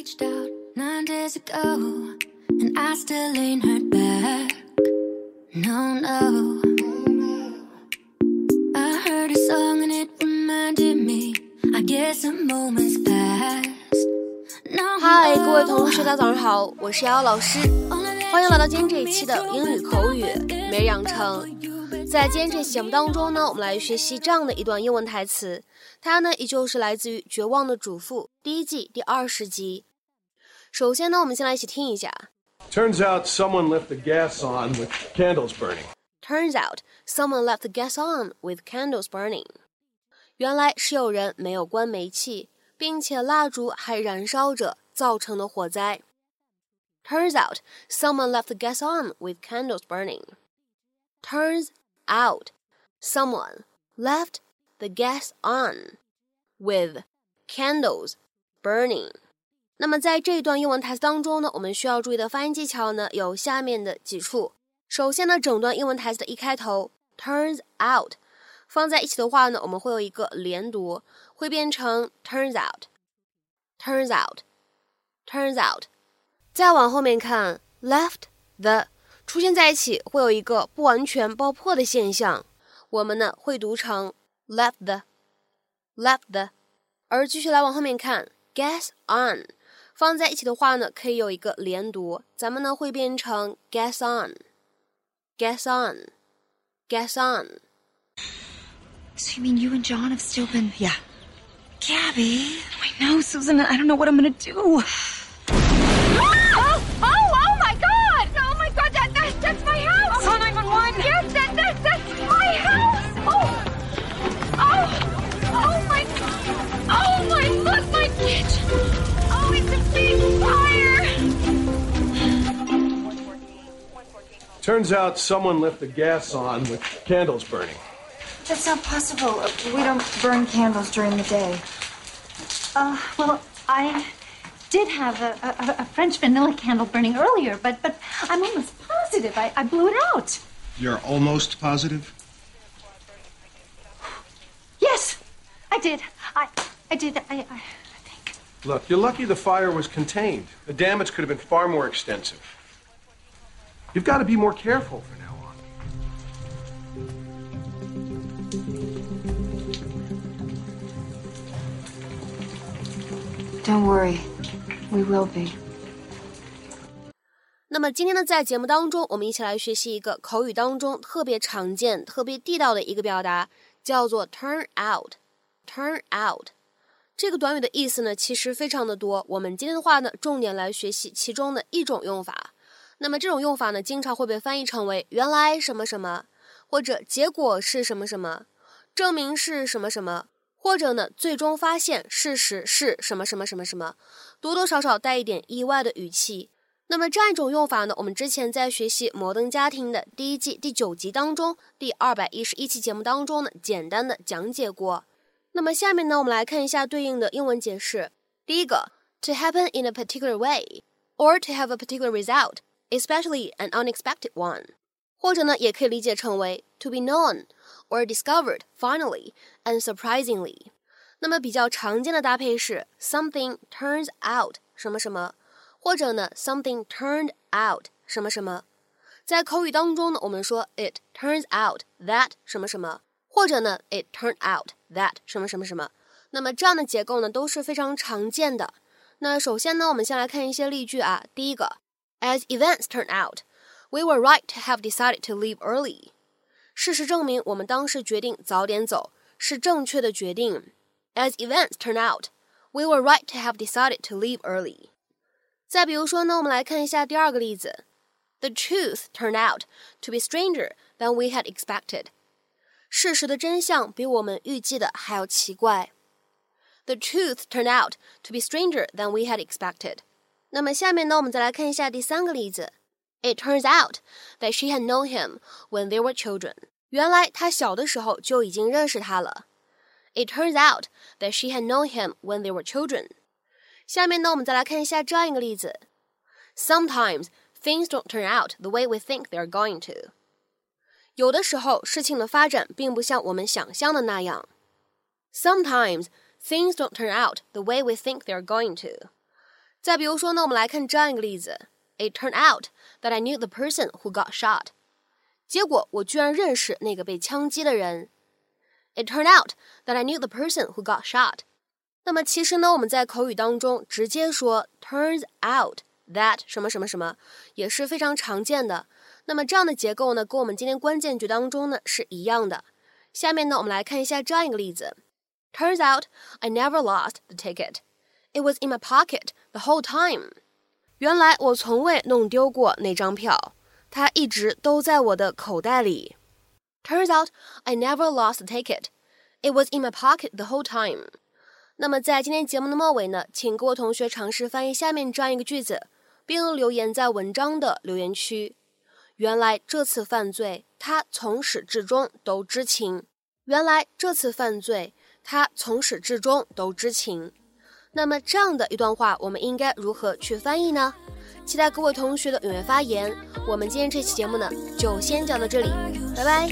reached out nine days ago, and I still ain't heard back. No, no. I heard a song and it reminded me. I guess a moment's passed. No, 嗨，各位同学，大家早上好，我是瑶瑶老师，欢迎来到今天这一期的英语口语每日养成。在今天这期节目当中呢，我们来学习这样的一段英文台词，它呢依旧是来自于《绝望的主妇》第一季第二十集。首先呢，我们先来一起听一下。 Turns out someone left the gas on with candles burning. Turns out someone left the gas on with candles burning. 原来是有人没有关煤气，并且蜡烛还燃烧着，造成的火灾。Turns out someone left the gas on with candles burning. Turns out someone left the gas on with candles burning. 那么在这一段英文台词当中呢，我们需要注意的发音技巧呢有下面的几处。首先呢，整段英文台词的一开头 turns out 放在一起的话呢，我们会有一个连读，会变成 turns out，turns out，turns out。再往后面看，left the 出现在一起会有一个不完全爆破的现象，我们呢会读成 left the，left the。而继续来往后面看，guess on 放在一起的话呢，可以有一个连读，咱们呢会变成 gas on，gas on，gas on。So you mean you and John have still been? Yeah. Gabby. I know, Susan. I don't know what I'm gonna do. Turns out someone left the gas on with candles burning. That's not possible. We don't burn candles during the day. Uh, well, I did have a, a, a French vanilla candle burning earlier, but but I'm almost positive I, I blew it out. You're almost positive? Yes, I did. I I did. I, I, I think. Look, you're lucky the fire was contained. The damage could have been far more extensive. You've got to be more careful from now on. Don't worry. We will be. 那么今天呢，在节目当中，我们一起来学习一个口语当中特别常见、特别地道的一个表达，叫做 turn out。turn out 这个短语的意思呢，其实非常的多。我们今天的话呢，重点来学习其中的一种用法。 那么这种用法呢，经常会被翻译成为“原来什么什么”，或者“结果是什么什么”，“证明是什么什么”，或者呢，“最终发现事实是什么什么什么什么”，多多少少带一点意外的语气。那么这样一种用法呢，我们之前在学习《摩登家庭》的第一季第九集当中，第二百一十一期节目当中呢，简单的讲解过。那么下面呢，我们来看一下对应的英文解释。第一个，to happen in a particular way or to have a particular result, especially an unexpected one，或者呢，也可以理解成为 to be known or discovered finally and surprisingly。那么比较常见的搭配是 something turns out 什么什么。或者呢，something turned out 什么什么，在口语当中呢，我们说 it turns out that 什么什么，或者呢，it turned out that 什么什么什么。那么这样的结构呢都是非常常见的。那首先呢，我们先来看一些例句啊。第一个 ，As events turn out, we were right to have decided to leave early。事实证明，我们当时决定早点走是正确的决定。As events turn out, we were right to have decided to leave early。再比如说呢，我们来看一下第二个例子。The truth turned out to be stranger than we had expected。事实的真相比我们预计的还要奇怪。The truth turned out to be stranger than we had expected。 那么下面呢，我们再来看一下第三个例子。It turns out that she had known him when they were children。原来她小的时候就已经认识他了。It turns out that she had known him when they were children。下面呢，我们再来看一下这样一个例子：Sometimes things don't turn out the way we think they're going to。有的时候，事情的发展并不像我们想象的那样。Sometimes things don't turn out the way we think they're going to。 再比如说呢，我们来看这样一个例子：It turned out that I knew the person who got shot。结果我居然认识那个被枪击的人。It turned out that I knew the person who got shot。那么其实呢，我们在口语当中直接说 turns out that 什么什么什么也是非常常见的。那么这样的结构呢，跟我们今天关键句当中呢是一样的。下面呢，我们来看一下这样一个例子：Turns out I never lost the ticket. It was in my pocket the whole time. 原来我从未弄丢过那张票，它一直都在我的口袋里。Turns out I never lost the ticket. It was in my pocket the whole time. 那么在今天节目的末尾呢，请各位同学尝试翻译下面这样一个句子，并留言在文章的留言区。原来这次犯罪，他从始至终都知情。原来这次犯罪，他从始至终都知情。那么这样的一段话，我们应该如何去翻译呢？期待各位同学的踊跃发言。我们今天这期节目呢，就先讲到这里，拜拜。